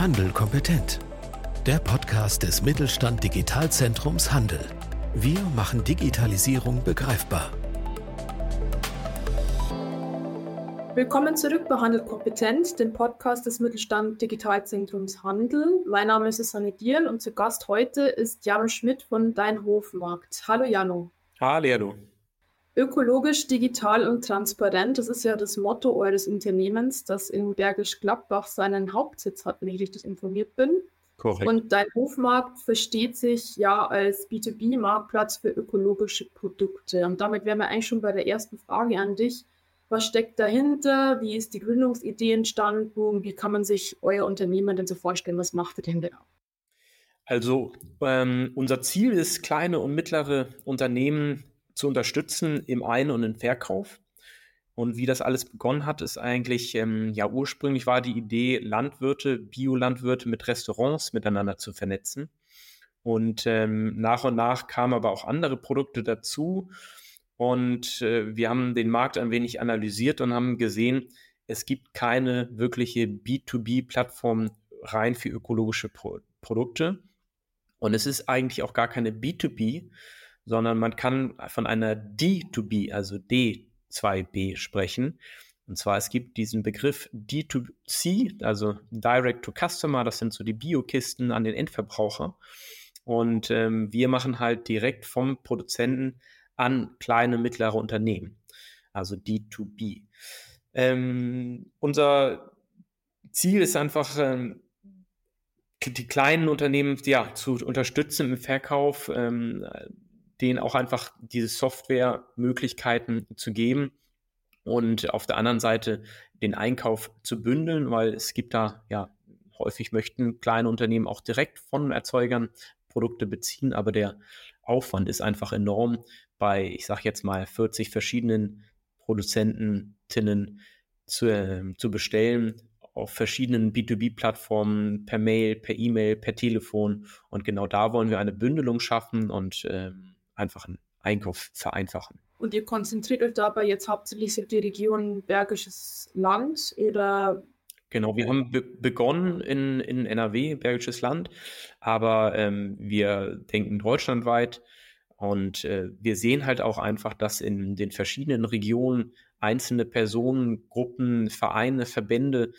Handel kompetent. Der Podcast des Mittelstand Digitalzentrums Handel. Wir machen Digitalisierung begreifbar. Willkommen zurück bei Handel kompetent, dem Podcast des Mittelstand Digitalzentrums Handel. Mein Name ist Susanne Dieren und zu Gast heute ist Jano Schmidt von Dein Hofmarkt. Hallo Jano. Hallo. Ökologisch, digital und transparent, das ist ja das Motto eures Unternehmens, das in Bergisch Gladbach seinen Hauptsitz hat, wenn ich richtig informiert bin. Korrekt. Und dein Hofmarkt versteht sich ja als B2B-Marktplatz für ökologische Produkte. Und damit wären wir eigentlich schon bei der ersten Frage an dich. Was steckt dahinter? Wie ist die Gründungsidee entstanden? Wie kann man sich euer Unternehmen denn so vorstellen? Was macht ihr denn genau? Also ähm, unser Ziel ist, kleine und mittlere Unternehmen zu unterstützen im Ein- und im Verkauf. Und wie das alles begonnen hat, ist eigentlich, ähm, ja, ursprünglich war die Idee, Landwirte, Biolandwirte mit Restaurants miteinander zu vernetzen. Und ähm, nach und nach kamen aber auch andere Produkte dazu. Und äh, wir haben den Markt ein wenig analysiert und haben gesehen, es gibt keine wirkliche B2B-Plattform rein für ökologische Pro Produkte. Und es ist eigentlich auch gar keine B2B, sondern man kann von einer D2B, also D2B sprechen. Und zwar, es gibt diesen Begriff D2C, also Direct to Customer, das sind so die Biokisten an den Endverbraucher. Und ähm, wir machen halt direkt vom Produzenten an kleine, mittlere Unternehmen, also D2B. Ähm, unser Ziel ist einfach, ähm, die kleinen Unternehmen ja, zu unterstützen im Verkauf, ähm, denen auch einfach diese Softwaremöglichkeiten zu geben und auf der anderen Seite den Einkauf zu bündeln, weil es gibt da ja häufig möchten kleine Unternehmen auch direkt von Erzeugern Produkte beziehen, aber der Aufwand ist einfach enorm bei, ich sage jetzt mal, 40 verschiedenen Produzentinnen zu, äh, zu bestellen auf verschiedenen B2B-Plattformen, per Mail, per E-Mail, per Telefon. Und genau da wollen wir eine Bündelung schaffen und ähm, einfach einen Einkauf vereinfachen. Und ihr konzentriert euch dabei jetzt hauptsächlich auf die Region Bergisches Land oder Genau, wir haben be begonnen in, in NRW, Bergisches Land, aber ähm, wir denken deutschlandweit und äh, wir sehen halt auch einfach, dass in den verschiedenen Regionen einzelne Personen, Gruppen, Vereine, Verbände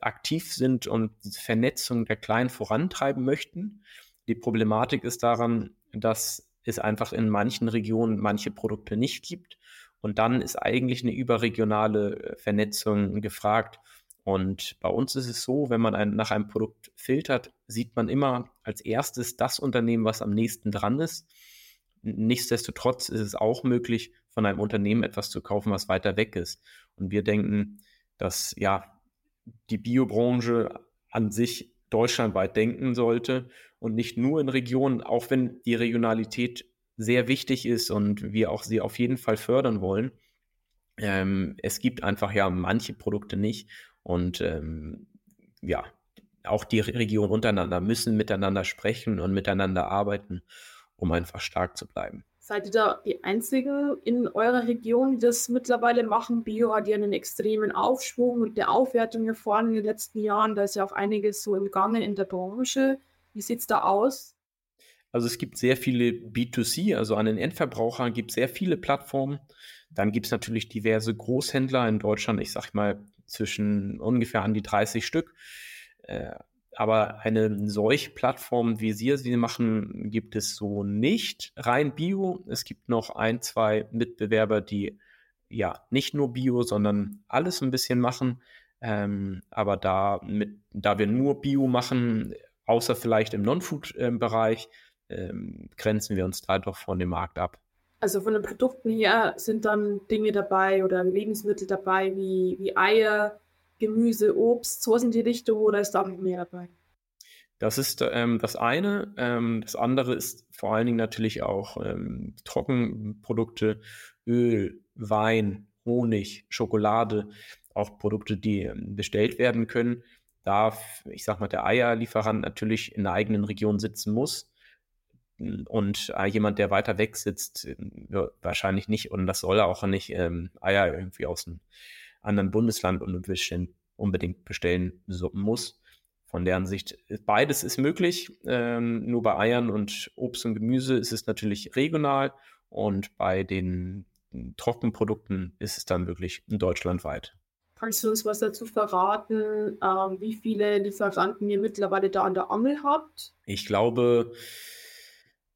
aktiv sind und die Vernetzung der Kleinen vorantreiben möchten. Die Problematik ist daran, dass es einfach in manchen Regionen manche Produkte nicht gibt. Und dann ist eigentlich eine überregionale äh, Vernetzung gefragt. Und bei uns ist es so, wenn man ein, nach einem Produkt filtert, sieht man immer als erstes das Unternehmen, was am nächsten dran ist. Nichtsdestotrotz ist es auch möglich, von einem Unternehmen etwas zu kaufen, was weiter weg ist. Und wir denken, dass ja die Biobranche an sich deutschlandweit denken sollte und nicht nur in Regionen, auch wenn die Regionalität sehr wichtig ist und wir auch sie auf jeden Fall fördern wollen. Ähm, es gibt einfach ja manche Produkte nicht und ähm, ja, auch die Regionen untereinander müssen miteinander sprechen und miteinander arbeiten, um einfach stark zu bleiben. Seid ihr da die Einzigen in eurer Region, die das mittlerweile machen? Bio hat ja einen extremen Aufschwung und der Aufwertung erfahren in den letzten Jahren. Da ist ja auch einiges so im Gange in der Branche. Wie sieht es da aus? Also es gibt sehr viele B2C, also an den Endverbrauchern gibt es sehr viele Plattformen. Dann gibt es natürlich diverse Großhändler in Deutschland, ich sag mal zwischen ungefähr an die 30 Stück. Aber eine solche Plattform, wie Sie sie machen, gibt es so nicht. Rein Bio. Es gibt noch ein, zwei Mitbewerber, die ja nicht nur Bio, sondern alles ein bisschen machen. Ähm, aber da, mit, da wir nur Bio machen, außer vielleicht im Non-Food-Bereich, ähm, grenzen wir uns da doch von dem Markt ab. Also von den Produkten her sind dann Dinge dabei oder Lebensmittel dabei wie, wie Eier, Gemüse, Obst, so in die Richtung oder ist da noch mehr dabei? Das ist ähm, das eine. Ähm, das andere ist vor allen Dingen natürlich auch ähm, Trockenprodukte, Öl, Wein, Honig, Schokolade, auch Produkte, die ähm, bestellt werden können. Da, ich sag mal, der Eierlieferant natürlich in der eigenen Region sitzen muss. Und äh, jemand, der weiter weg sitzt, äh, wahrscheinlich nicht. Und das soll er auch nicht ähm, Eier irgendwie aus einem anderen Bundesland unbedingt bestellen muss. von deren Sicht, beides ist möglich. Ähm, nur bei Eiern und Obst und Gemüse ist es natürlich regional und bei den Trockenprodukten ist es dann wirklich deutschlandweit. Kannst du uns was dazu verraten, ähm, wie viele Lieferanten ihr mittlerweile da an der Angel habt? Ich glaube,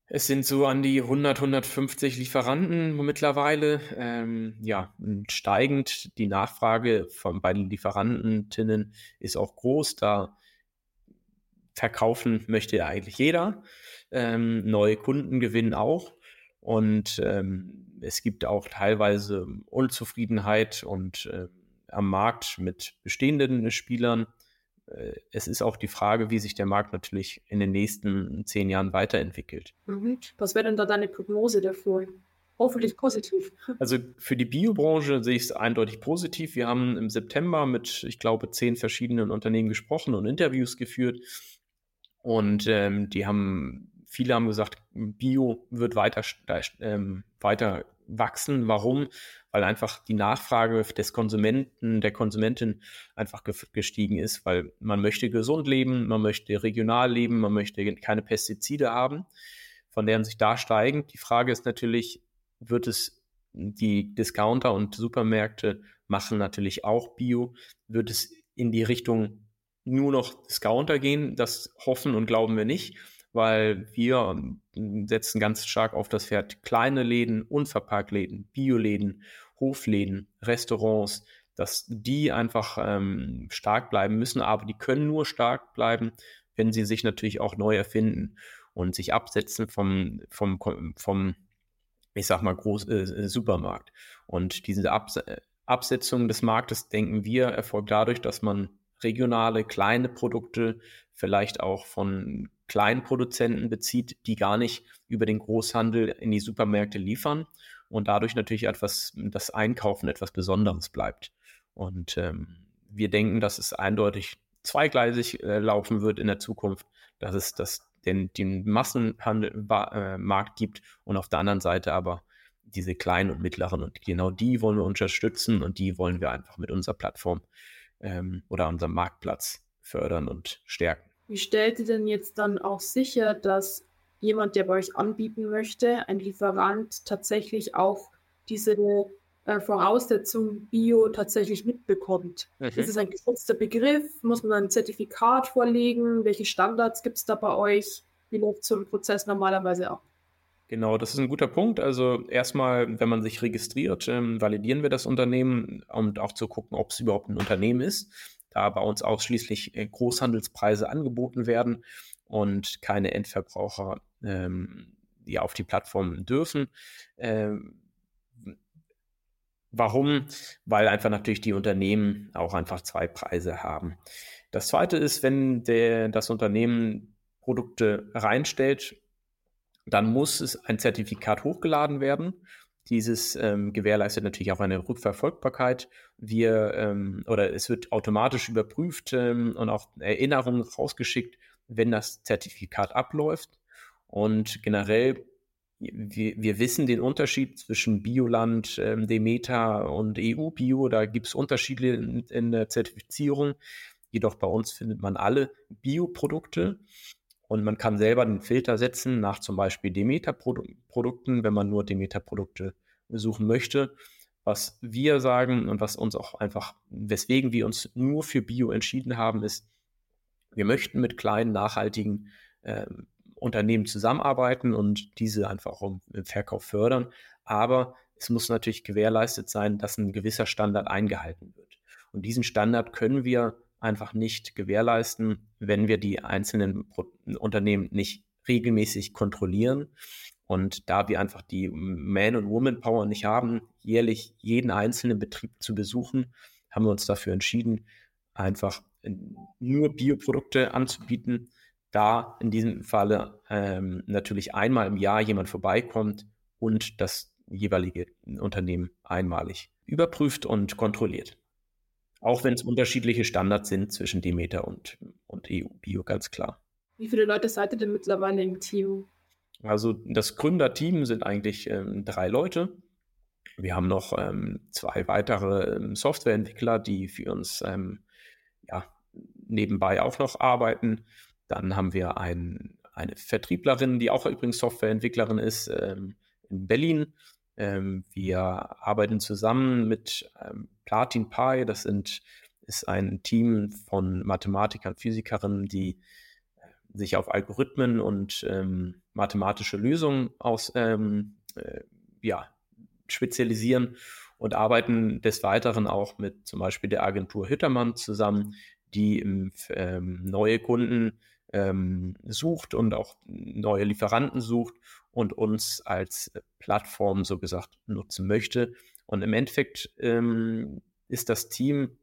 es sind so an die 100, 150 Lieferanten mittlerweile. Ähm, ja, steigend. Die Nachfrage von, bei den Lieferantinnen ist auch groß. Da verkaufen möchte ja eigentlich jeder. Ähm, neue Kunden gewinnen auch. Und ähm, es gibt auch teilweise Unzufriedenheit und äh, am Markt mit bestehenden Spielern. Äh, es ist auch die Frage, wie sich der Markt natürlich in den nächsten zehn Jahren weiterentwickelt. Mhm. Was wäre denn da deine Prognose dafür? Hoffentlich positiv. Also für die Biobranche sehe ich es eindeutig positiv. Wir haben im September mit, ich glaube, zehn verschiedenen Unternehmen gesprochen und Interviews geführt. Und ähm, die haben, viele haben gesagt, Bio wird weiter, ähm, weiter wachsen. Warum? Weil einfach die Nachfrage des Konsumenten, der Konsumentin einfach gestiegen ist, weil man möchte gesund leben, man möchte regional leben, man möchte keine Pestizide haben, von deren sich da steigen. Die Frage ist natürlich, wird es die Discounter und Supermärkte machen natürlich auch Bio, wird es in die Richtung nur noch Discounter gehen? Das hoffen und glauben wir nicht weil wir setzen ganz stark auf das Pferd kleine Läden, Unverpacktläden, Bioläden, Hofläden, Restaurants, dass die einfach ähm, stark bleiben müssen, aber die können nur stark bleiben, wenn sie sich natürlich auch neu erfinden und sich absetzen vom, vom, vom ich sag mal, Groß, äh, Supermarkt. Und diese Abs Absetzung des Marktes, denken wir, erfolgt dadurch, dass man regionale, kleine Produkte vielleicht auch von Kleinproduzenten bezieht, die gar nicht über den Großhandel in die Supermärkte liefern und dadurch natürlich etwas, das Einkaufen etwas Besonderes bleibt. Und ähm, wir denken, dass es eindeutig zweigleisig äh, laufen wird in der Zukunft, dass es das, den, den Massenmarkt äh, gibt und auf der anderen Seite aber diese kleinen und mittleren. Und genau die wollen wir unterstützen und die wollen wir einfach mit unserer Plattform ähm, oder unserem Marktplatz fördern und stärken. Wie stellt ihr denn jetzt dann auch sicher, dass jemand, der bei euch anbieten möchte, ein Lieferant tatsächlich auch diese äh, Voraussetzung Bio tatsächlich mitbekommt? Mhm. Ist es ein geschützter Begriff? Muss man ein Zertifikat vorlegen? Welche Standards gibt es da bei euch? Wie läuft so ein Prozess normalerweise ab? Genau, das ist ein guter Punkt. Also erstmal, wenn man sich registriert, ähm, validieren wir das Unternehmen, um auch zu gucken, ob es überhaupt ein Unternehmen ist da bei uns ausschließlich äh, Großhandelspreise angeboten werden und keine Endverbraucher ähm, ja, auf die Plattform dürfen. Ähm, warum? Weil einfach natürlich die Unternehmen auch einfach zwei Preise haben. Das zweite ist, wenn der, das Unternehmen Produkte reinstellt, dann muss es ein Zertifikat hochgeladen werden dieses ähm, gewährleistet natürlich auch eine Rückverfolgbarkeit. Wir ähm, oder es wird automatisch überprüft ähm, und auch Erinnerungen rausgeschickt, wenn das Zertifikat abläuft. Und generell, wir, wir wissen den Unterschied zwischen Bioland, ähm, Demeter und EU-Bio. Da gibt es Unterschiede in, in der Zertifizierung. Jedoch bei uns findet man alle Bioprodukte. Und man kann selber den Filter setzen nach zum Beispiel Demeter-Produkten, wenn man nur Demeter-Produkte suchen möchte. Was wir sagen und was uns auch einfach, weswegen wir uns nur für Bio entschieden haben, ist, wir möchten mit kleinen, nachhaltigen äh, Unternehmen zusammenarbeiten und diese einfach im Verkauf fördern. Aber es muss natürlich gewährleistet sein, dass ein gewisser Standard eingehalten wird. Und diesen Standard können wir einfach nicht gewährleisten, wenn wir die einzelnen Unternehmen nicht regelmäßig kontrollieren. Und da wir einfach die Man- und Woman-Power nicht haben, jährlich jeden einzelnen Betrieb zu besuchen, haben wir uns dafür entschieden, einfach nur Bioprodukte anzubieten. Da in diesem Falle ähm, natürlich einmal im Jahr jemand vorbeikommt und das jeweilige Unternehmen einmalig überprüft und kontrolliert. Auch wenn es unterschiedliche Standards sind zwischen Demeter und, und EU-Bio, ganz klar. Wie viele Leute seid ihr denn mittlerweile im Team? Also das Gründerteam sind eigentlich ähm, drei Leute. Wir haben noch ähm, zwei weitere ähm, Softwareentwickler, die für uns ähm, ja, nebenbei auch noch arbeiten. Dann haben wir ein, eine Vertrieblerin, die auch übrigens Softwareentwicklerin ist, ähm, in Berlin. Ähm, wir arbeiten zusammen mit Platin Pi. Das sind, ist ein Team von Mathematikern, Physikerinnen, die äh, sich auf Algorithmen und ähm, mathematische Lösungen aus, ähm, äh, ja, spezialisieren und arbeiten des Weiteren auch mit zum Beispiel der Agentur Hüttermann zusammen, die ähm, neue Kunden ähm, sucht und auch neue Lieferanten sucht und uns als Plattform so gesagt nutzen möchte. Und im Endeffekt ähm, ist das Team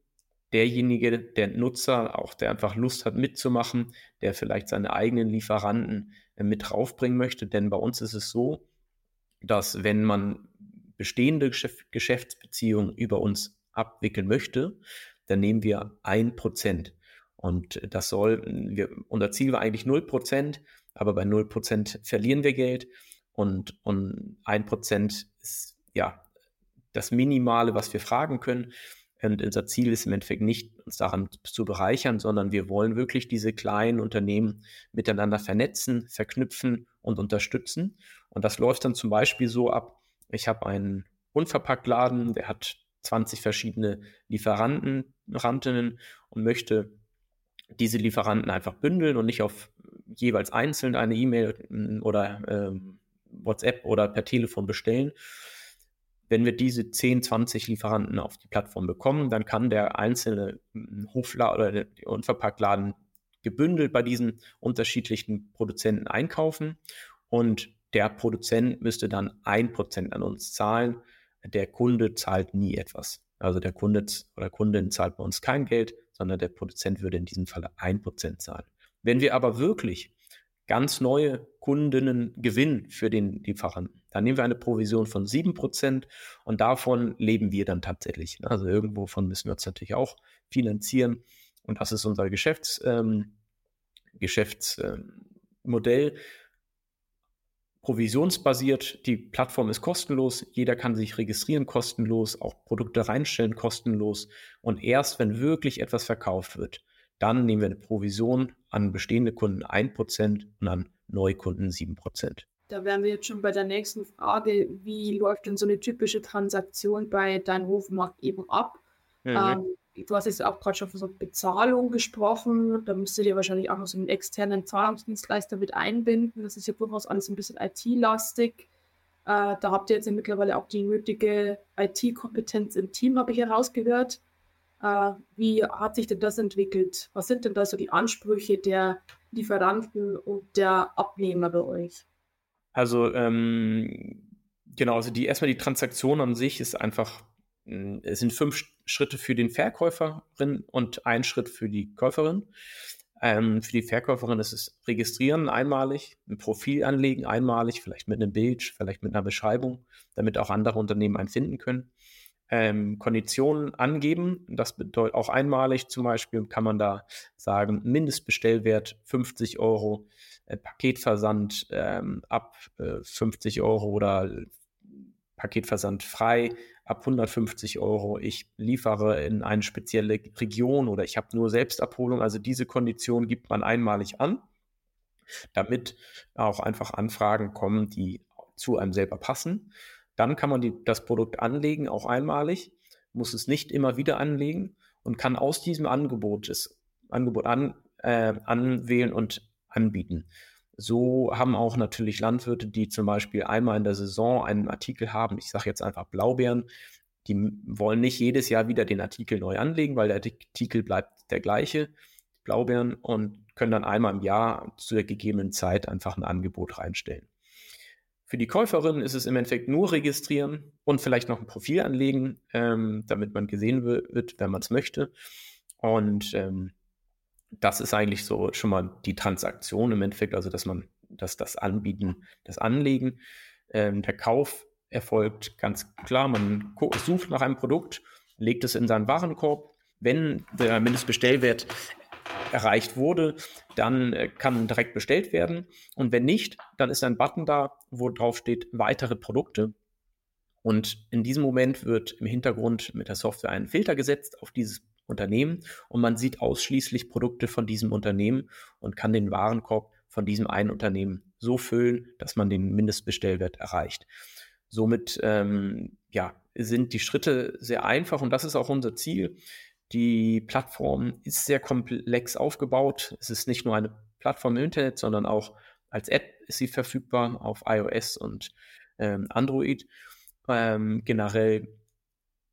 derjenige, der Nutzer, auch der einfach Lust hat mitzumachen, der vielleicht seine eigenen Lieferanten äh, mit draufbringen möchte. Denn bei uns ist es so, dass wenn man bestehende Geschäftsbeziehungen über uns abwickeln möchte, dann nehmen wir ein Prozent. Und das soll, wir, unser Ziel war eigentlich 0%, aber bei 0% verlieren wir Geld und, und 1% ist ja das Minimale, was wir fragen können. Und unser Ziel ist im Endeffekt nicht, uns daran zu bereichern, sondern wir wollen wirklich diese kleinen Unternehmen miteinander vernetzen, verknüpfen und unterstützen. Und das läuft dann zum Beispiel so ab, ich habe einen Unverpacktladen, der hat 20 verschiedene Lieferanten, Rantinnen und möchte diese Lieferanten einfach bündeln und nicht auf jeweils einzeln eine E-Mail oder ähm, WhatsApp oder per Telefon bestellen. Wenn wir diese 10, 20 Lieferanten auf die Plattform bekommen, dann kann der einzelne hm, Hofladen oder der Unverpacktladen gebündelt bei diesen unterschiedlichen Produzenten einkaufen und der Produzent müsste dann ein Prozent an uns zahlen. Der Kunde zahlt nie etwas. Also der Kunde oder Kundin zahlt bei uns kein Geld, sondern der Produzent würde in diesem Falle 1% zahlen. Wenn wir aber wirklich ganz neue Kundinnen gewinnen für den Lieferanten, dann nehmen wir eine Provision von 7% und davon leben wir dann tatsächlich. Also irgendwo müssen wir uns natürlich auch finanzieren und das ist unser Geschäfts, ähm, Geschäftsmodell. Provisionsbasiert. Die Plattform ist kostenlos. Jeder kann sich registrieren kostenlos, auch Produkte reinstellen kostenlos. Und erst wenn wirklich etwas verkauft wird, dann nehmen wir eine Provision an bestehende Kunden 1% und an Neukunden 7%. Da wären wir jetzt schon bei der nächsten Frage. Wie läuft denn so eine typische Transaktion bei deinem Hofmarkt eben ab? Mhm. Ähm, du hast jetzt auch gerade schon von so Bezahlung gesprochen. Da müsstet ihr wahrscheinlich auch noch so einen externen Zahlungsdienstleister mit einbinden. Das ist ja durchaus alles ein bisschen IT-lastig. Äh, da habt ihr jetzt ja mittlerweile auch die nötige IT-Kompetenz im Team, habe ich herausgehört. Äh, wie hat sich denn das entwickelt? Was sind denn da so die Ansprüche der Lieferanten und der Abnehmer bei euch? Also ähm, genau, also die erstmal die Transaktion an sich ist einfach hm, es sind fünf Schritte für den Verkäuferin und ein Schritt für die Käuferin. Ähm, für die Verkäuferin ist es registrieren einmalig, ein Profil anlegen einmalig, vielleicht mit einem Bild, vielleicht mit einer Beschreibung, damit auch andere Unternehmen einen finden können. Ähm, Konditionen angeben, das bedeutet auch einmalig zum Beispiel kann man da sagen, Mindestbestellwert 50 Euro, äh, Paketversand ähm, ab äh, 50 Euro oder Paketversand frei ab 150 Euro. Ich liefere in eine spezielle Region oder ich habe nur Selbstabholung. Also diese Kondition gibt man einmalig an, damit auch einfach Anfragen kommen, die zu einem selber passen. Dann kann man die, das Produkt anlegen, auch einmalig, muss es nicht immer wieder anlegen und kann aus diesem Angebot das Angebot an, äh, anwählen und anbieten. So haben auch natürlich Landwirte, die zum Beispiel einmal in der Saison einen Artikel haben, ich sage jetzt einfach Blaubeeren, die wollen nicht jedes Jahr wieder den Artikel neu anlegen, weil der Artikel bleibt der gleiche, Blaubeeren, und können dann einmal im Jahr zu der gegebenen Zeit einfach ein Angebot reinstellen. Für die Käuferin ist es im Endeffekt nur registrieren und vielleicht noch ein Profil anlegen, ähm, damit man gesehen wird, wenn man es möchte. Und ähm, das ist eigentlich so schon mal die Transaktion im Endeffekt, also dass man, dass das Anbieten, das Anlegen, ähm, der Kauf erfolgt ganz klar. Man sucht nach einem Produkt, legt es in seinen Warenkorb. Wenn der Mindestbestellwert erreicht wurde, dann äh, kann direkt bestellt werden. Und wenn nicht, dann ist ein Button da, wo drauf steht weitere Produkte. Und in diesem Moment wird im Hintergrund mit der Software ein Filter gesetzt auf dieses Unternehmen und man sieht ausschließlich Produkte von diesem Unternehmen und kann den Warenkorb von diesem einen Unternehmen so füllen, dass man den Mindestbestellwert erreicht. Somit ähm, ja, sind die Schritte sehr einfach und das ist auch unser Ziel. Die Plattform ist sehr komplex aufgebaut. Es ist nicht nur eine Plattform im Internet, sondern auch als App ist sie verfügbar auf iOS und ähm, Android. Ähm, generell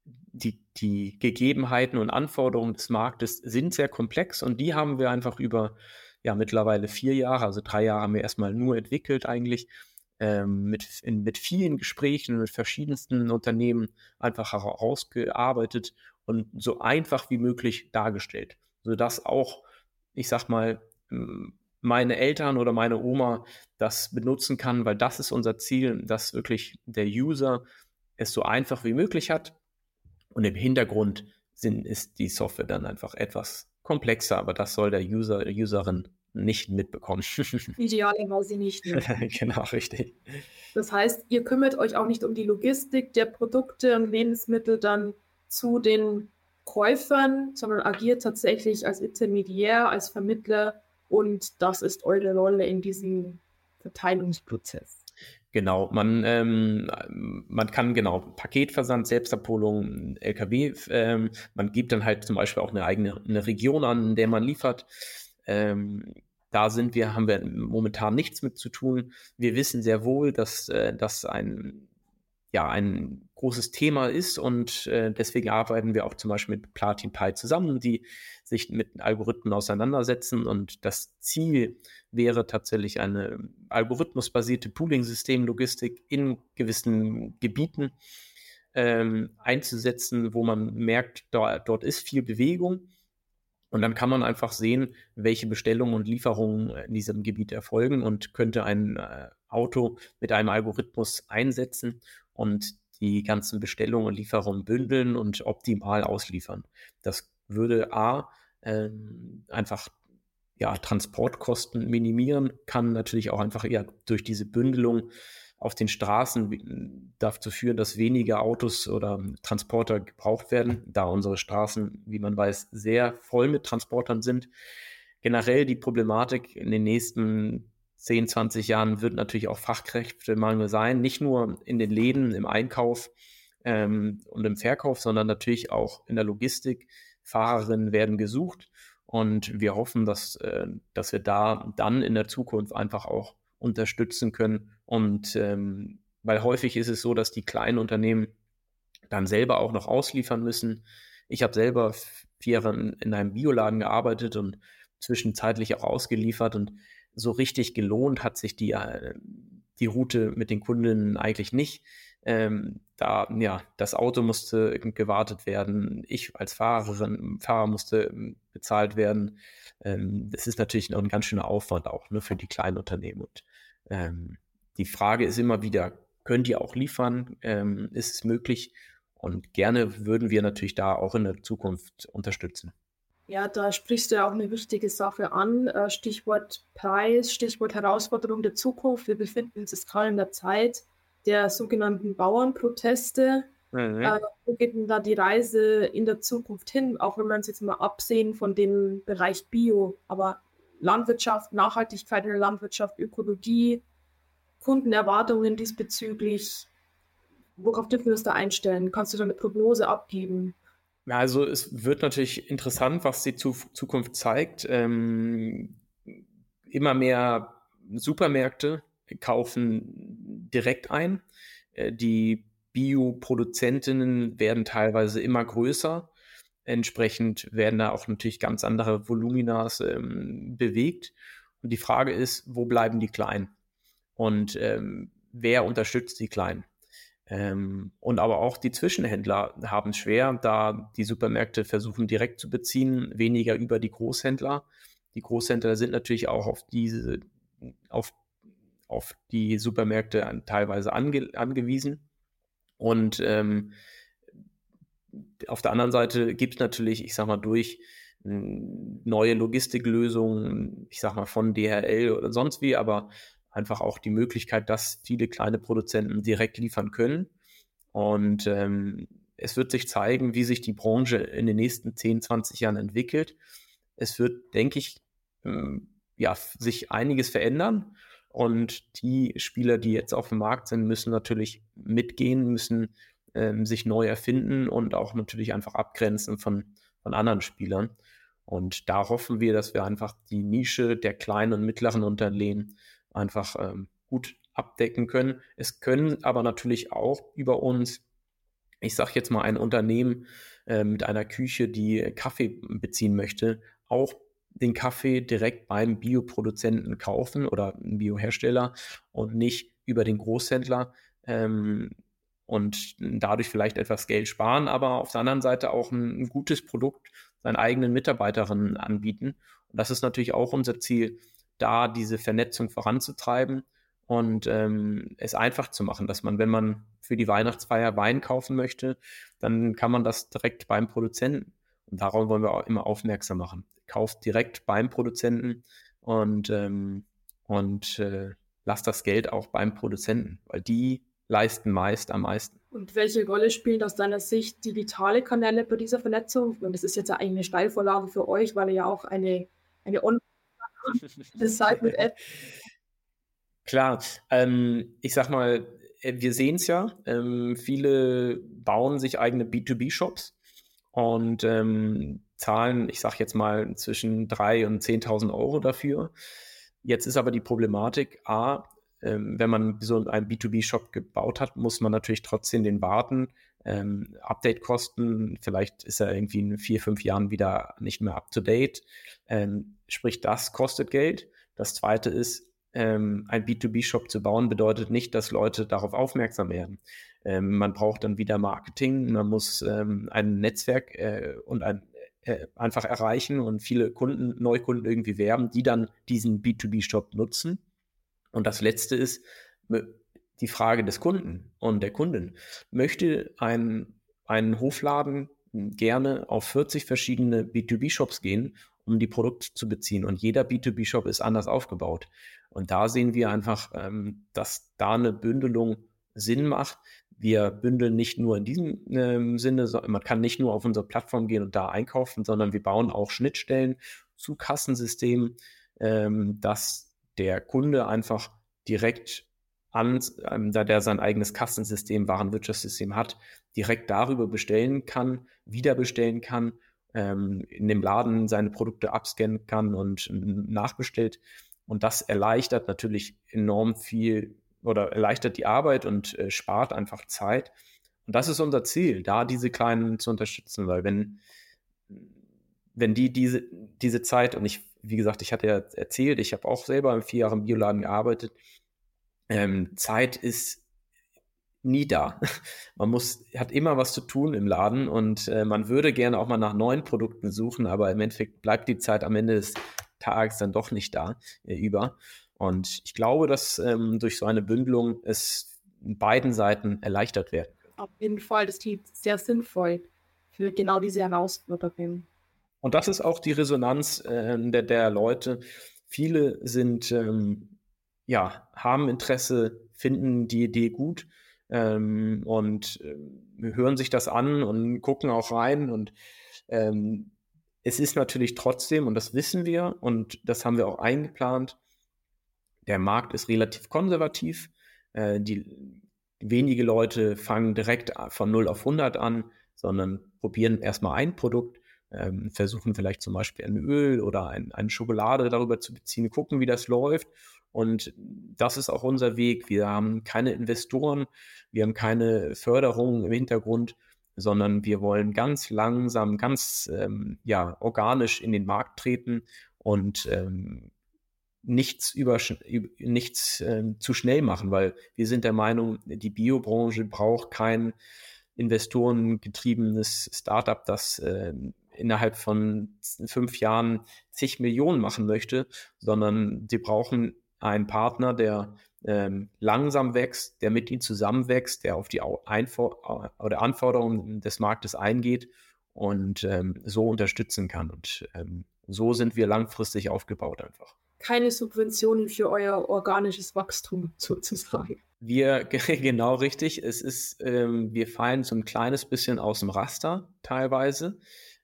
die, die Gegebenheiten und Anforderungen des Marktes sind sehr komplex und die haben wir einfach über ja mittlerweile vier Jahre, also drei Jahre haben wir erstmal nur entwickelt eigentlich, ähm, mit, in, mit vielen Gesprächen mit verschiedensten Unternehmen einfach herausgearbeitet und so einfach wie möglich dargestellt, sodass auch, ich sag mal, meine Eltern oder meine Oma das benutzen kann, weil das ist unser Ziel, dass wirklich der User es so einfach wie möglich hat und im Hintergrund sind, ist die Software dann einfach etwas komplexer, aber das soll der User, Userin nicht mitbekommen. Idealerweise nicht. Ne? genau, richtig. Das heißt, ihr kümmert euch auch nicht um die Logistik der Produkte und Lebensmittel dann zu den Käufern, sondern agiert tatsächlich als Intermediär, als Vermittler und das ist eure Rolle in diesem Verteilungsprozess. Genau, man, ähm, man kann genau Paketversand, Selbstabholung, LKW, ähm, man gibt dann halt zum Beispiel auch eine eigene eine Region an, in der man liefert. Ähm, da sind wir, haben wir momentan nichts mit zu tun. Wir wissen sehr wohl, dass äh, das ein ja ein großes Thema ist und äh, deswegen arbeiten wir auch zum Beispiel mit Platin Pi zusammen, die sich mit Algorithmen auseinandersetzen und das Ziel wäre tatsächlich eine algorithmusbasierte Pooling-System-Logistik in gewissen Gebieten ähm, einzusetzen, wo man merkt, da, dort ist viel Bewegung. Und dann kann man einfach sehen, welche Bestellungen und Lieferungen in diesem Gebiet erfolgen und könnte ein äh, Auto mit einem Algorithmus einsetzen und die ganzen Bestellungen und Lieferungen bündeln und optimal ausliefern. Das würde A ähm, einfach ja, Transportkosten minimieren, kann natürlich auch einfach eher durch diese Bündelung auf den Straßen dazu führen, dass weniger Autos oder Transporter gebraucht werden, da unsere Straßen, wie man weiß, sehr voll mit Transportern sind. Generell die Problematik in den nächsten 10, 20 Jahren wird natürlich auch Fachkräftemangel sein, nicht nur in den Läden, im Einkauf ähm, und im Verkauf, sondern natürlich auch in der Logistik. Fahrerinnen werden gesucht und wir hoffen, dass, äh, dass wir da dann in der Zukunft einfach auch unterstützen können. Und ähm, weil häufig ist es so, dass die kleinen Unternehmen dann selber auch noch ausliefern müssen. Ich habe selber vier Jahre in einem Bioladen gearbeitet und zwischenzeitlich auch ausgeliefert und so richtig gelohnt hat sich die, äh, die Route mit den Kundinnen eigentlich nicht. Ähm, da, ja, das Auto musste gewartet werden. Ich als Fahrerin, Fahrer musste ähm, bezahlt werden. Ähm, das ist natürlich noch ein ganz schöner Aufwand auch ne, für die kleinen Unternehmen. Und ähm, die Frage ist immer wieder, könnt ihr auch liefern? Ähm, ist es möglich? Und gerne würden wir natürlich da auch in der Zukunft unterstützen. Ja, da sprichst du ja auch eine wichtige Sache an. Äh, Stichwort Preis, Stichwort Herausforderung der Zukunft. Wir befinden uns jetzt gerade in der Zeit der sogenannten Bauernproteste. Mhm. Äh, wo geht denn da die Reise in der Zukunft hin? Auch wenn man es jetzt mal absehen von dem Bereich Bio, aber Landwirtschaft, Nachhaltigkeit in der Landwirtschaft, Ökologie, Kundenerwartungen diesbezüglich. Worauf dürfen wir uns da einstellen? Kannst du da eine Prognose abgeben? Ja, also es wird natürlich interessant, was die Zukunft zeigt. Ähm, immer mehr Supermärkte kaufen direkt ein. Äh, die Bioproduzentinnen werden teilweise immer größer. Entsprechend werden da auch natürlich ganz andere Voluminas ähm, bewegt. Und die Frage ist, wo bleiben die Kleinen? Und ähm, wer unterstützt die Kleinen? Ähm, und aber auch die Zwischenhändler haben es schwer, da die Supermärkte versuchen direkt zu beziehen, weniger über die Großhändler. Die Großhändler sind natürlich auch auf diese, auf, auf die Supermärkte teilweise ange, angewiesen. Und ähm, auf der anderen Seite gibt es natürlich, ich sag mal, durch neue Logistiklösungen, ich sag mal von DHL oder sonst wie, aber einfach auch die Möglichkeit, dass viele kleine Produzenten direkt liefern können. Und ähm, es wird sich zeigen, wie sich die Branche in den nächsten 10, 20 Jahren entwickelt. Es wird, denke ich, ähm, ja, sich einiges verändern. Und die Spieler, die jetzt auf dem Markt sind, müssen natürlich mitgehen, müssen ähm, sich neu erfinden und auch natürlich einfach abgrenzen von, von anderen Spielern. Und da hoffen wir, dass wir einfach die Nische der kleinen und mittleren Unternehmen einfach ähm, gut abdecken können. Es können aber natürlich auch über uns, ich sage jetzt mal ein Unternehmen äh, mit einer Küche, die Kaffee beziehen möchte, auch den Kaffee direkt beim Bioproduzenten kaufen oder Biohersteller und nicht über den Großhändler ähm, und dadurch vielleicht etwas Geld sparen, aber auf der anderen Seite auch ein, ein gutes Produkt seinen eigenen Mitarbeiterinnen anbieten. Und das ist natürlich auch unser Ziel, da diese Vernetzung voranzutreiben und ähm, es einfach zu machen, dass man, wenn man für die Weihnachtsfeier Wein kaufen möchte, dann kann man das direkt beim Produzenten. Und darauf wollen wir auch immer aufmerksam machen. Kauft direkt beim Produzenten und, ähm, und äh, lasst das Geld auch beim Produzenten, weil die leisten meist am meisten. Und welche Rolle spielen aus deiner Sicht digitale Kanäle bei dieser Vernetzung? Und das ist jetzt ja eigentlich eine Steilvorlage für euch, weil ihr ja auch eine, eine Online- seid mit App. Klar, ähm, ich sag mal, äh, wir sehen es ja, ähm, viele bauen sich eigene B2B-Shops und ähm, zahlen, ich sag jetzt mal, zwischen 3.000 und 10.000 Euro dafür. Jetzt ist aber die Problematik, a, ähm, wenn man so einen B2B-Shop gebaut hat, muss man natürlich trotzdem den warten. Ähm, Update-Kosten, vielleicht ist er irgendwie in vier, fünf Jahren wieder nicht mehr up-to-date. Ähm, sprich, das kostet Geld. Das zweite ist, ähm, ein B2B-Shop zu bauen, bedeutet nicht, dass Leute darauf aufmerksam werden. Ähm, man braucht dann wieder Marketing, man muss ähm, ein Netzwerk äh, und ein, äh, einfach erreichen und viele Kunden, Neukunden irgendwie werben, die dann diesen B2B-Shop nutzen. Und das letzte ist die Frage des Kunden und der Kunden. Möchte ein, ein Hofladen gerne auf 40 verschiedene B2B-Shops gehen, um die Produkte zu beziehen? Und jeder B2B-Shop ist anders aufgebaut. Und da sehen wir einfach, ähm, dass da eine Bündelung Sinn macht. Wir bündeln nicht nur in diesem ähm, Sinne, so, man kann nicht nur auf unsere Plattform gehen und da einkaufen, sondern wir bauen auch Schnittstellen zu Kassensystemen, ähm, dass der Kunde einfach direkt an, ähm, da der sein eigenes Kassensystem, Warenwirtschaftssystem hat, direkt darüber bestellen kann, wieder bestellen kann, ähm, in dem Laden seine Produkte abscannen kann und nachbestellt. Und das erleichtert natürlich enorm viel oder erleichtert die Arbeit und äh, spart einfach Zeit. Und das ist unser Ziel, da diese Kleinen zu unterstützen, weil wenn, wenn die diese, diese Zeit, und ich, wie gesagt, ich hatte ja erzählt, ich habe auch selber vier Jahren im Bioladen gearbeitet, ähm, Zeit ist nie da. Man muss, hat immer was zu tun im Laden und äh, man würde gerne auch mal nach neuen Produkten suchen, aber im Endeffekt bleibt die Zeit am Ende des Tages dann doch nicht da äh, über. Und ich glaube, dass ähm, durch so eine Bündelung es beiden Seiten erleichtert werden. Auf jeden Fall, das klingt sehr sinnvoll für genau diese Herausforderungen. Und das ist auch die Resonanz äh, der, der Leute. Viele sind, ähm, ja, haben Interesse, finden die Idee gut ähm, und äh, hören sich das an und gucken auch rein und ähm, es ist natürlich trotzdem, und das wissen wir, und das haben wir auch eingeplant, der Markt ist relativ konservativ. Äh, die, wenige Leute fangen direkt von 0 auf 100 an, sondern probieren erstmal ein Produkt, ähm, versuchen vielleicht zum Beispiel ein Öl oder ein, eine Schokolade darüber zu beziehen, gucken, wie das läuft. Und das ist auch unser Weg. Wir haben keine Investoren, wir haben keine Förderung im Hintergrund, sondern wir wollen ganz langsam, ganz ähm, ja, organisch in den Markt treten und ähm, nichts, über, nichts äh, zu schnell machen, weil wir sind der Meinung, die Biobranche braucht kein investorengetriebenes Startup, das äh, innerhalb von fünf Jahren zig Millionen machen möchte, sondern sie brauchen einen Partner, der ähm, langsam wächst, der mit ihnen zusammenwächst, der auf die Einfor oder Anforderungen des Marktes eingeht und ähm, so unterstützen kann. Und ähm, so sind wir langfristig aufgebaut einfach. Keine Subventionen für euer organisches Wachstum sozusagen. Wir, genau richtig. Es ist, ähm, wir fallen so ein kleines bisschen aus dem Raster teilweise.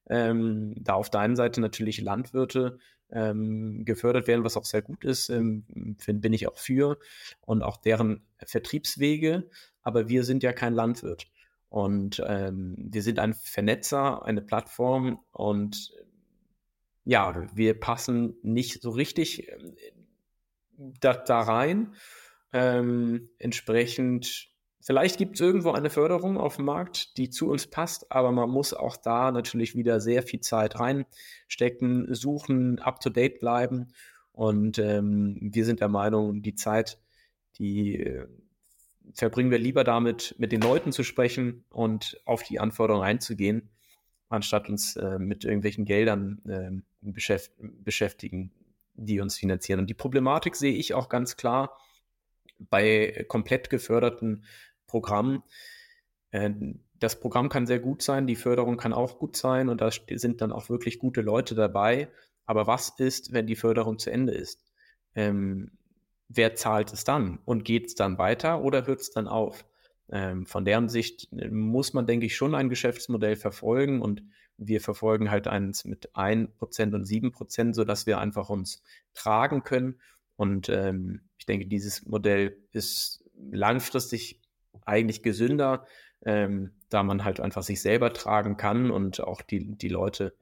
Ähm, da auf der einen Seite natürlich Landwirte ähm, gefördert werden, was auch sehr gut ist, ähm, bin ich auch für und auch deren Vertriebswege. Aber wir sind ja kein Landwirt. Und ähm, wir sind ein Vernetzer, eine Plattform und ja, wir passen nicht so richtig äh, da, da rein. Ähm, entsprechend, vielleicht gibt es irgendwo eine Förderung auf dem Markt, die zu uns passt, aber man muss auch da natürlich wieder sehr viel Zeit reinstecken, suchen, up-to-date bleiben. Und ähm, wir sind der Meinung, die Zeit, die äh, verbringen wir lieber damit, mit den Leuten zu sprechen und auf die Anforderungen einzugehen, anstatt uns äh, mit irgendwelchen Geldern äh, beschäft beschäftigen, die uns finanzieren. Und die Problematik sehe ich auch ganz klar bei komplett geförderten Programmen. Äh, das Programm kann sehr gut sein, die Förderung kann auch gut sein und da sind dann auch wirklich gute Leute dabei. Aber was ist, wenn die Förderung zu Ende ist? Ähm, wer zahlt es dann? Und geht es dann weiter oder hört es dann auf? Ähm, von deren Sicht äh, muss man, denke ich, schon ein Geschäftsmodell verfolgen und wir verfolgen halt eins mit 1% und 7%, sodass wir einfach uns tragen können. Und ähm, ich denke, dieses Modell ist langfristig eigentlich gesünder, ähm, da man halt einfach sich selber tragen kann und auch die, die Leute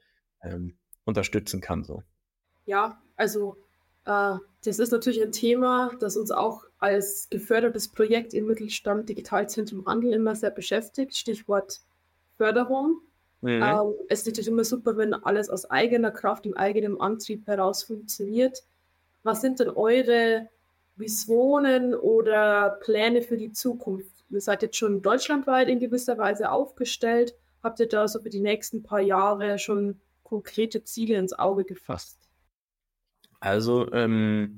ähm, unterstützen kann. So. Ja, also äh, das ist natürlich ein Thema, das uns auch als gefördertes Projekt im Mittelstand Digitalzentrum Handel immer sehr beschäftigt. Stichwort Förderung. Mhm. Ähm, es ist natürlich immer super, wenn alles aus eigener Kraft, im eigenen Antrieb heraus funktioniert. Was sind denn eure Visionen oder Pläne für die Zukunft? Ihr seid jetzt schon deutschlandweit in gewisser Weise aufgestellt. Habt ihr da so für die nächsten paar Jahre schon konkrete Ziele ins Auge gefasst? Also ähm,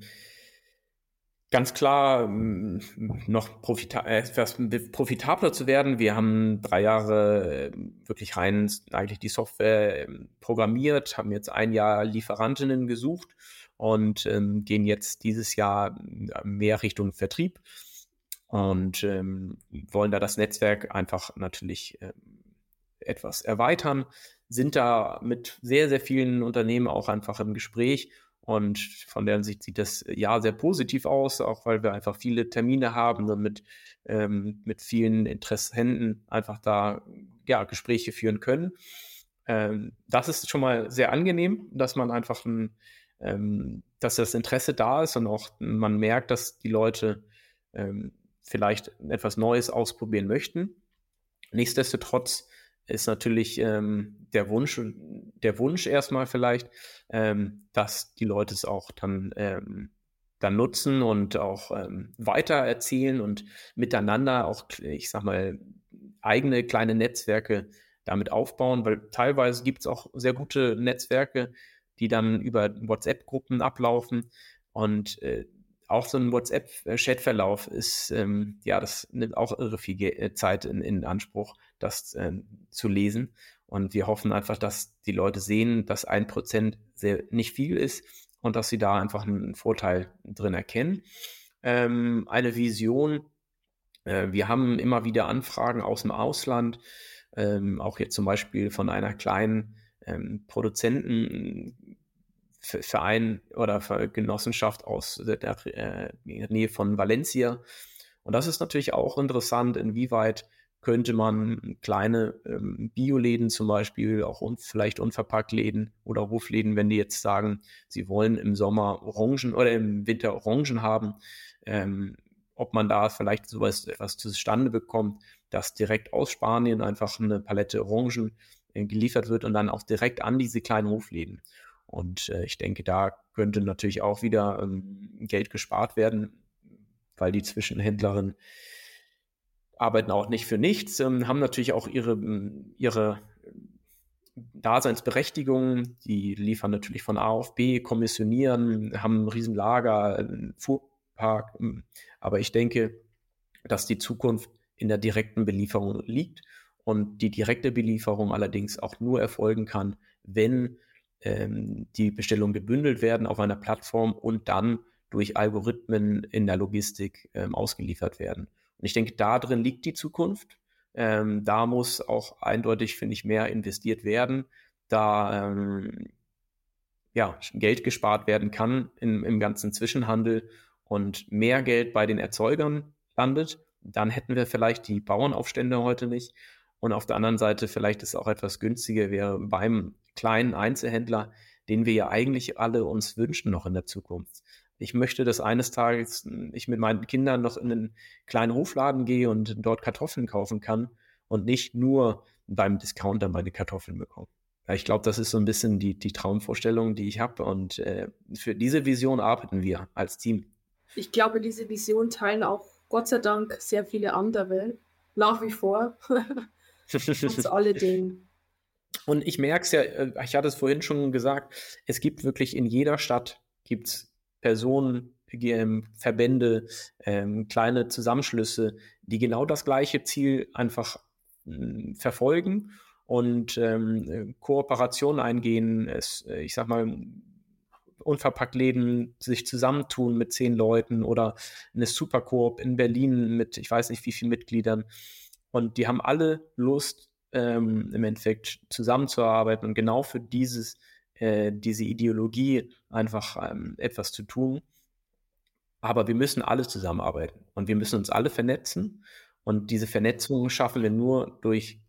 ganz klar ähm, noch profita äh, etwas profitabler zu werden. Wir haben drei Jahre ähm, wirklich rein eigentlich die Software ähm, programmiert, haben jetzt ein Jahr Lieferantinnen gesucht und ähm, gehen jetzt dieses Jahr mehr Richtung Vertrieb und ähm, wollen da das Netzwerk einfach natürlich ähm, etwas erweitern, sind da mit sehr, sehr vielen Unternehmen auch einfach im Gespräch und von deren Sicht sieht das Jahr sehr positiv aus, auch weil wir einfach viele Termine haben und mit, ähm, mit vielen Interessenten einfach da ja, Gespräche führen können. Ähm, das ist schon mal sehr angenehm, dass man einfach ein, ähm, dass das Interesse da ist und auch man merkt, dass die Leute ähm, vielleicht etwas Neues ausprobieren möchten. Nichtsdestotrotz ist natürlich ähm, der Wunsch, der Wunsch erstmal vielleicht, ähm, dass die Leute es auch dann, ähm, dann nutzen und auch ähm, weiter erzählen und miteinander auch, ich sag mal, eigene kleine Netzwerke damit aufbauen, weil teilweise gibt es auch sehr gute Netzwerke, die dann über WhatsApp-Gruppen ablaufen und äh, auch so ein WhatsApp-Chatverlauf ist, ähm, ja, das nimmt auch irre viel Ge Zeit in, in Anspruch das äh, zu lesen. Und wir hoffen einfach, dass die Leute sehen, dass ein Prozent sehr, nicht viel ist und dass sie da einfach einen Vorteil drin erkennen. Ähm, eine Vision. Äh, wir haben immer wieder Anfragen aus dem Ausland, ähm, auch jetzt zum Beispiel von einer kleinen ähm, Produzentenverein oder Genossenschaft aus der, äh, Nähe von Valencia. Und das ist natürlich auch interessant, inwieweit könnte man kleine ähm, Bioläden zum Beispiel, auch un vielleicht Unverpacktläden oder Hofläden, wenn die jetzt sagen, sie wollen im Sommer Orangen oder im Winter Orangen haben, ähm, ob man da vielleicht sowas etwas zustande bekommt, dass direkt aus Spanien einfach eine Palette Orangen äh, geliefert wird und dann auch direkt an diese kleinen Hofläden. Und äh, ich denke, da könnte natürlich auch wieder ähm, Geld gespart werden, weil die Zwischenhändlerin arbeiten auch nicht für nichts, ähm, haben natürlich auch ihre, ihre Daseinsberechtigung. Die liefern natürlich von A auf B, kommissionieren, haben ein Riesenlager, einen Fuhrpark. Ähm, aber ich denke, dass die Zukunft in der direkten Belieferung liegt und die direkte Belieferung allerdings auch nur erfolgen kann, wenn ähm, die Bestellungen gebündelt werden auf einer Plattform und dann durch Algorithmen in der Logistik ähm, ausgeliefert werden. Und ich denke, da drin liegt die Zukunft. Ähm, da muss auch eindeutig, finde ich, mehr investiert werden, da ähm, ja, Geld gespart werden kann im, im ganzen Zwischenhandel und mehr Geld bei den Erzeugern landet. Dann hätten wir vielleicht die Bauernaufstände heute nicht. Und auf der anderen Seite vielleicht ist es auch etwas günstiger wäre beim kleinen Einzelhändler, den wir ja eigentlich alle uns wünschen noch in der Zukunft. Ich möchte, dass eines Tages ich mit meinen Kindern noch in einen kleinen Hofladen gehe und dort Kartoffeln kaufen kann und nicht nur beim Discounter meine Kartoffeln bekomme. Ich glaube, das ist so ein bisschen die, die Traumvorstellung, die ich habe. Und äh, für diese Vision arbeiten wir als Team. Ich glaube, diese Vision teilen auch Gott sei Dank sehr viele andere nach wie vor. Trotz alledem. Und ich merke es ja, äh, ich hatte es vorhin schon gesagt, es gibt wirklich in jeder Stadt gibt's Personen, ähm, Verbände, ähm, kleine Zusammenschlüsse, die genau das gleiche Ziel einfach äh, verfolgen und ähm, Kooperationen eingehen. Es, äh, ich sag mal, unverpackt Läden sich zusammentun mit zehn Leuten oder eine Supercoop in Berlin mit, ich weiß nicht wie vielen Mitgliedern. Und die haben alle Lust, ähm, im Endeffekt zusammenzuarbeiten und genau für dieses, äh, diese Ideologie einfach ähm, etwas zu tun. Aber wir müssen alle zusammenarbeiten und wir müssen uns alle vernetzen. Und diese Vernetzung schaffen wir nur durch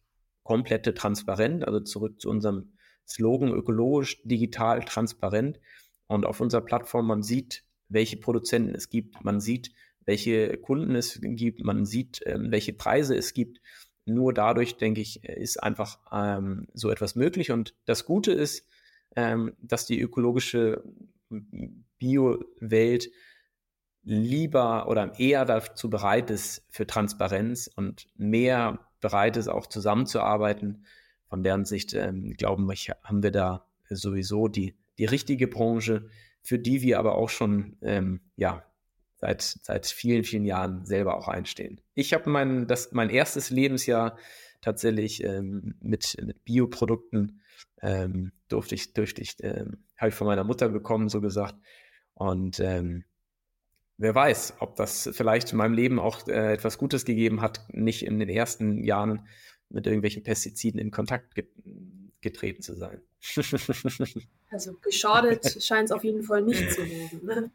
komplette Transparenz, also zurück zu unserem Slogan ökologisch, digital, transparent. Und auf unserer Plattform, man sieht, welche Produzenten es gibt, man sieht, welche Kunden es gibt, man sieht, ähm, welche Preise es gibt nur dadurch, denke ich, ist einfach ähm, so etwas möglich. Und das Gute ist, ähm, dass die ökologische Bio-Welt lieber oder eher dazu bereit ist für Transparenz und mehr bereit ist, auch zusammenzuarbeiten. Von deren Sicht, ähm, glauben wir, haben wir da sowieso die, die richtige Branche, für die wir aber auch schon ähm, ja, seit, seit vielen, vielen Jahren selber auch einstehen. Ich habe mein, mein erstes Lebensjahr tatsächlich ähm, mit, mit Bioprodukten ähm, durfte ich, durfte ich, ähm, habe ich von meiner Mutter bekommen, so gesagt. Und ähm, wer weiß, ob das vielleicht in meinem Leben auch äh, etwas Gutes gegeben hat, nicht in den ersten Jahren mit irgendwelchen Pestiziden in Kontakt get getreten zu sein. also geschadet scheint es auf jeden Fall nicht zu haben. Ne?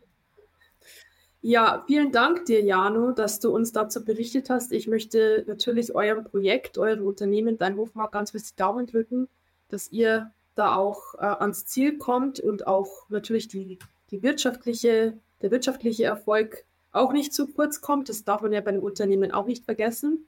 Ja, vielen Dank dir, Jano, dass du uns dazu berichtet hast. Ich möchte natürlich eurem Projekt, eurem Unternehmen, dein Hofmarkt ganz fest Daumen drücken, dass ihr da auch äh, ans Ziel kommt und auch natürlich die, die wirtschaftliche, der wirtschaftliche Erfolg auch nicht zu kurz kommt. Das darf man ja bei den Unternehmen auch nicht vergessen.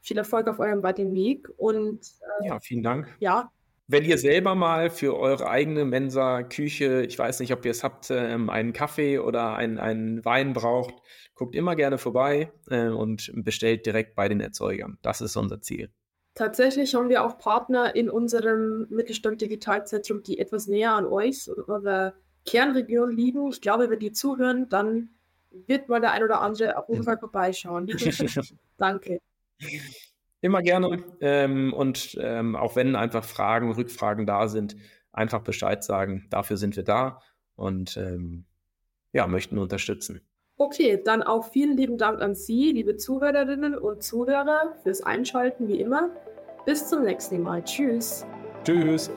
Viel Erfolg auf eurem weiteren Weg und äh, ja, vielen Dank. Ja, wenn ihr selber mal für eure eigene Mensa, Küche, ich weiß nicht, ob ihr es habt, ähm, einen Kaffee oder einen, einen Wein braucht, guckt immer gerne vorbei äh, und bestellt direkt bei den Erzeugern. Das ist unser Ziel. Tatsächlich haben wir auch Partner in unserem Mittelstand Digitalzentrum, die etwas näher an euch oder Kernregion liegen. Ich glaube, wenn die zuhören, dann wird mal der ein oder andere auf jeden Fall vorbeischauen. Danke. Immer gerne. Ähm, und ähm, auch wenn einfach Fragen, Rückfragen da sind, einfach Bescheid sagen. Dafür sind wir da und ähm, ja, möchten unterstützen. Okay, dann auch vielen lieben Dank an Sie, liebe Zuhörerinnen und Zuhörer, fürs Einschalten wie immer. Bis zum nächsten Mal. Tschüss. Tschüss.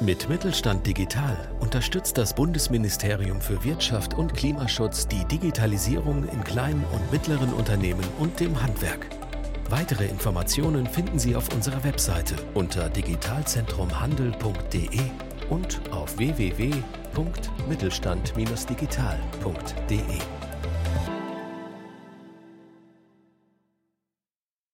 Mit Mittelstand Digital unterstützt das Bundesministerium für Wirtschaft und Klimaschutz die Digitalisierung in kleinen und mittleren Unternehmen und dem Handwerk. Weitere Informationen finden Sie auf unserer Webseite unter digitalzentrumhandel.de und auf www.mittelstand-digital.de.